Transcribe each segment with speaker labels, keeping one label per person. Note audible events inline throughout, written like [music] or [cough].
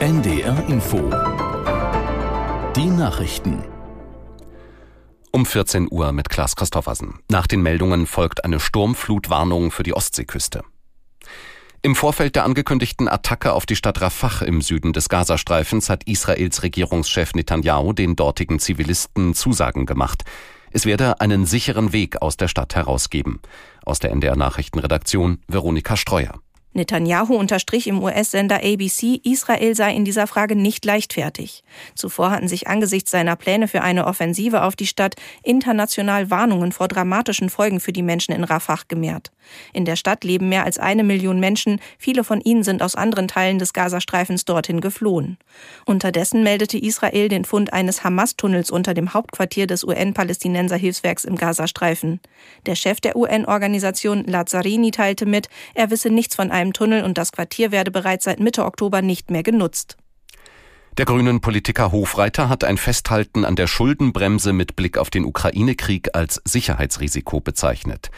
Speaker 1: NDR Info. Die Nachrichten.
Speaker 2: Um 14 Uhr mit Klaas Christoffersen. Nach den Meldungen folgt eine Sturmflutwarnung für die Ostseeküste. Im Vorfeld der angekündigten Attacke auf die Stadt Rafah im Süden des Gazastreifens hat Israels Regierungschef Netanyahu den dortigen Zivilisten Zusagen gemacht. Es werde einen sicheren Weg aus der Stadt herausgeben. Aus der NDR Nachrichtenredaktion Veronika Streuer.
Speaker 3: Netanyahu unterstrich im US-Sender ABC, Israel sei in dieser Frage nicht leichtfertig. Zuvor hatten sich angesichts seiner Pläne für eine Offensive auf die Stadt international Warnungen vor dramatischen Folgen für die Menschen in Rafah gemehrt. In der Stadt leben mehr als eine Million Menschen, viele von ihnen sind aus anderen Teilen des Gazastreifens dorthin geflohen. Unterdessen meldete Israel den Fund eines Hamas-Tunnels unter dem Hauptquartier des UN-Palästinenser-Hilfswerks im Gazastreifen. Der Chef der UN-Organisation Lazzarini teilte mit, er wisse nichts von einem Tunnel und das Quartier werde bereits seit Mitte Oktober nicht mehr genutzt.
Speaker 2: Der grünen Politiker Hofreiter hat ein Festhalten an der Schuldenbremse mit Blick auf den Ukraine-Krieg als Sicherheitsrisiko bezeichnet.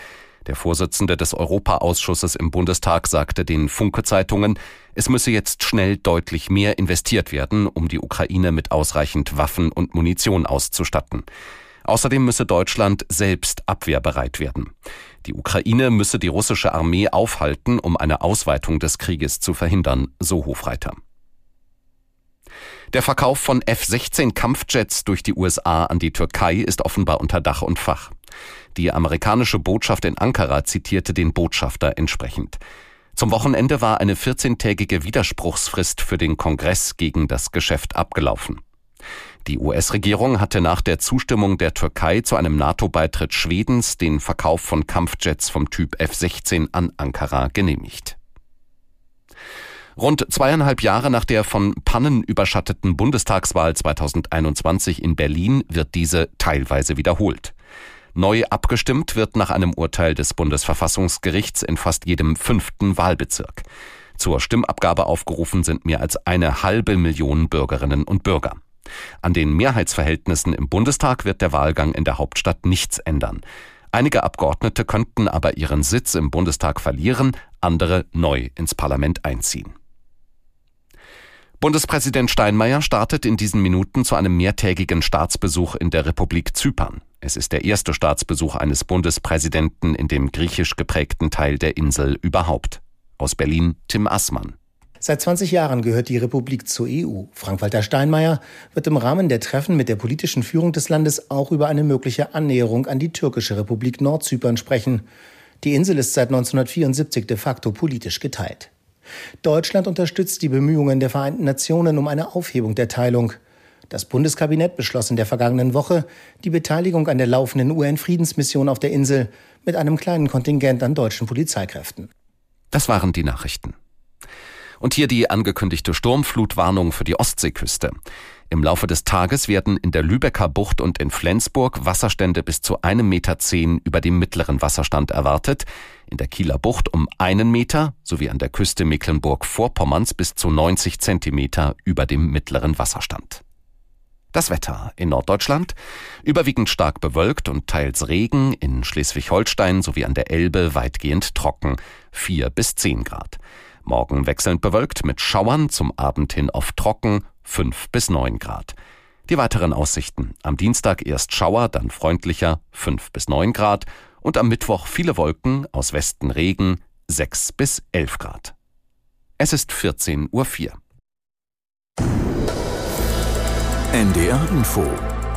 Speaker 2: Der Vorsitzende des Europaausschusses im Bundestag sagte den Funke-Zeitungen, es müsse jetzt schnell deutlich mehr investiert werden, um die Ukraine mit ausreichend Waffen und Munition auszustatten. Außerdem müsse Deutschland selbst abwehrbereit werden. Die Ukraine müsse die russische Armee aufhalten, um eine Ausweitung des Krieges zu verhindern, so Hofreiter. Der Verkauf von F-16 Kampfjets durch die USA an die Türkei ist offenbar unter Dach und Fach. Die amerikanische Botschaft in Ankara zitierte den Botschafter entsprechend. Zum Wochenende war eine 14-tägige Widerspruchsfrist für den Kongress gegen das Geschäft abgelaufen. Die US-Regierung hatte nach der Zustimmung der Türkei zu einem NATO-Beitritt Schwedens den Verkauf von Kampfjets vom Typ F-16 an Ankara genehmigt. Rund zweieinhalb Jahre nach der von Pannen überschatteten Bundestagswahl 2021 in Berlin wird diese teilweise wiederholt. Neu abgestimmt wird nach einem Urteil des Bundesverfassungsgerichts in fast jedem fünften Wahlbezirk. Zur Stimmabgabe aufgerufen sind mehr als eine halbe Million Bürgerinnen und Bürger. An den Mehrheitsverhältnissen im Bundestag wird der Wahlgang in der Hauptstadt nichts ändern. Einige Abgeordnete könnten aber ihren Sitz im Bundestag verlieren, andere neu ins Parlament einziehen. Bundespräsident Steinmeier startet in diesen Minuten zu einem mehrtägigen Staatsbesuch in der Republik Zypern. Es ist der erste Staatsbesuch eines Bundespräsidenten in dem griechisch geprägten Teil der Insel überhaupt. Aus Berlin Tim Assmann.
Speaker 4: Seit 20 Jahren gehört die Republik zur EU. Frank-Walter Steinmeier wird im Rahmen der Treffen mit der politischen Führung des Landes auch über eine mögliche Annäherung an die türkische Republik Nordzypern sprechen. Die Insel ist seit 1974 de facto politisch geteilt. Deutschland unterstützt die Bemühungen der Vereinten Nationen um eine Aufhebung der Teilung. Das Bundeskabinett beschloss in der vergangenen Woche die Beteiligung an der laufenden UN-Friedensmission auf der Insel mit einem kleinen Kontingent an deutschen Polizeikräften.
Speaker 2: Das waren die Nachrichten. Und hier die angekündigte Sturmflutwarnung für die Ostseeküste. Im Laufe des Tages werden in der Lübecker Bucht und in Flensburg Wasserstände bis zu einem Meter zehn über dem mittleren Wasserstand erwartet, in der Kieler Bucht um einen Meter sowie an der Küste Mecklenburg-Vorpommerns bis zu 90 Zentimeter über dem mittleren Wasserstand. Das Wetter in Norddeutschland überwiegend stark bewölkt und teils Regen, in Schleswig-Holstein sowie an der Elbe weitgehend trocken, vier bis zehn Grad. Morgen wechselnd bewölkt mit Schauern, zum Abend hin oft trocken, fünf bis neun Grad. Die weiteren Aussichten. Am Dienstag erst Schauer, dann freundlicher, fünf bis neun Grad. Und am Mittwoch viele Wolken, aus Westen Regen, sechs bis elf Grad. Es ist 14.04 Uhr.
Speaker 1: NDR Info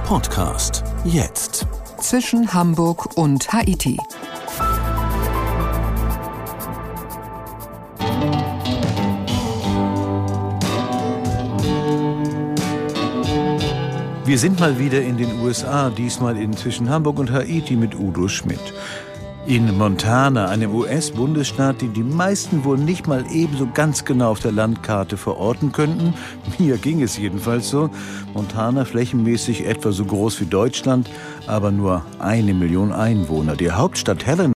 Speaker 1: Podcast jetzt.
Speaker 5: Zwischen Hamburg und Haiti.
Speaker 6: Wir sind mal wieder in den USA, diesmal in Hamburg und Haiti mit Udo Schmidt. In Montana, einem US-Bundesstaat, den die meisten wohl nicht mal ebenso ganz genau auf der Landkarte verorten könnten. [laughs] Mir ging es jedenfalls so. Montana flächenmäßig etwa so groß wie Deutschland, aber nur eine Million Einwohner. Die Hauptstadt Helena